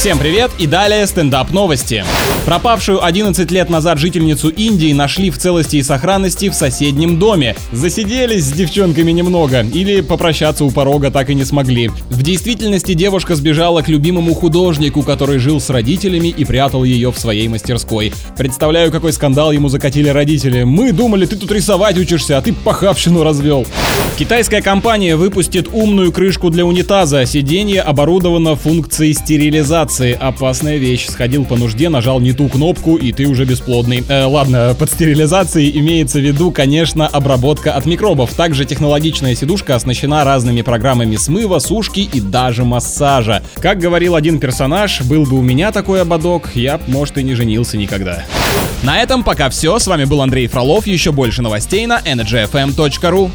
Всем привет и далее стендап новости. Пропавшую 11 лет назад жительницу Индии нашли в целости и сохранности в соседнем доме. Засиделись с девчонками немного или попрощаться у порога так и не смогли. В действительности девушка сбежала к любимому художнику, который жил с родителями и прятал ее в своей мастерской. Представляю, какой скандал ему закатили родители. Мы думали, ты тут рисовать учишься, а ты похабщину развел. Китайская компания выпустит умную крышку для унитаза. Сиденье оборудовано функцией стерилизации опасная вещь. Сходил по нужде, нажал не ту кнопку, и ты уже бесплодный. Э, ладно, под стерилизацией имеется в виду, конечно, обработка от микробов. Также технологичная сидушка оснащена разными программами смыва, сушки и даже массажа. Как говорил один персонаж, был бы у меня такой ободок, я б, может, и не женился никогда. На этом пока все. С вами был Андрей Фролов. Еще больше новостей на energyfm.ru.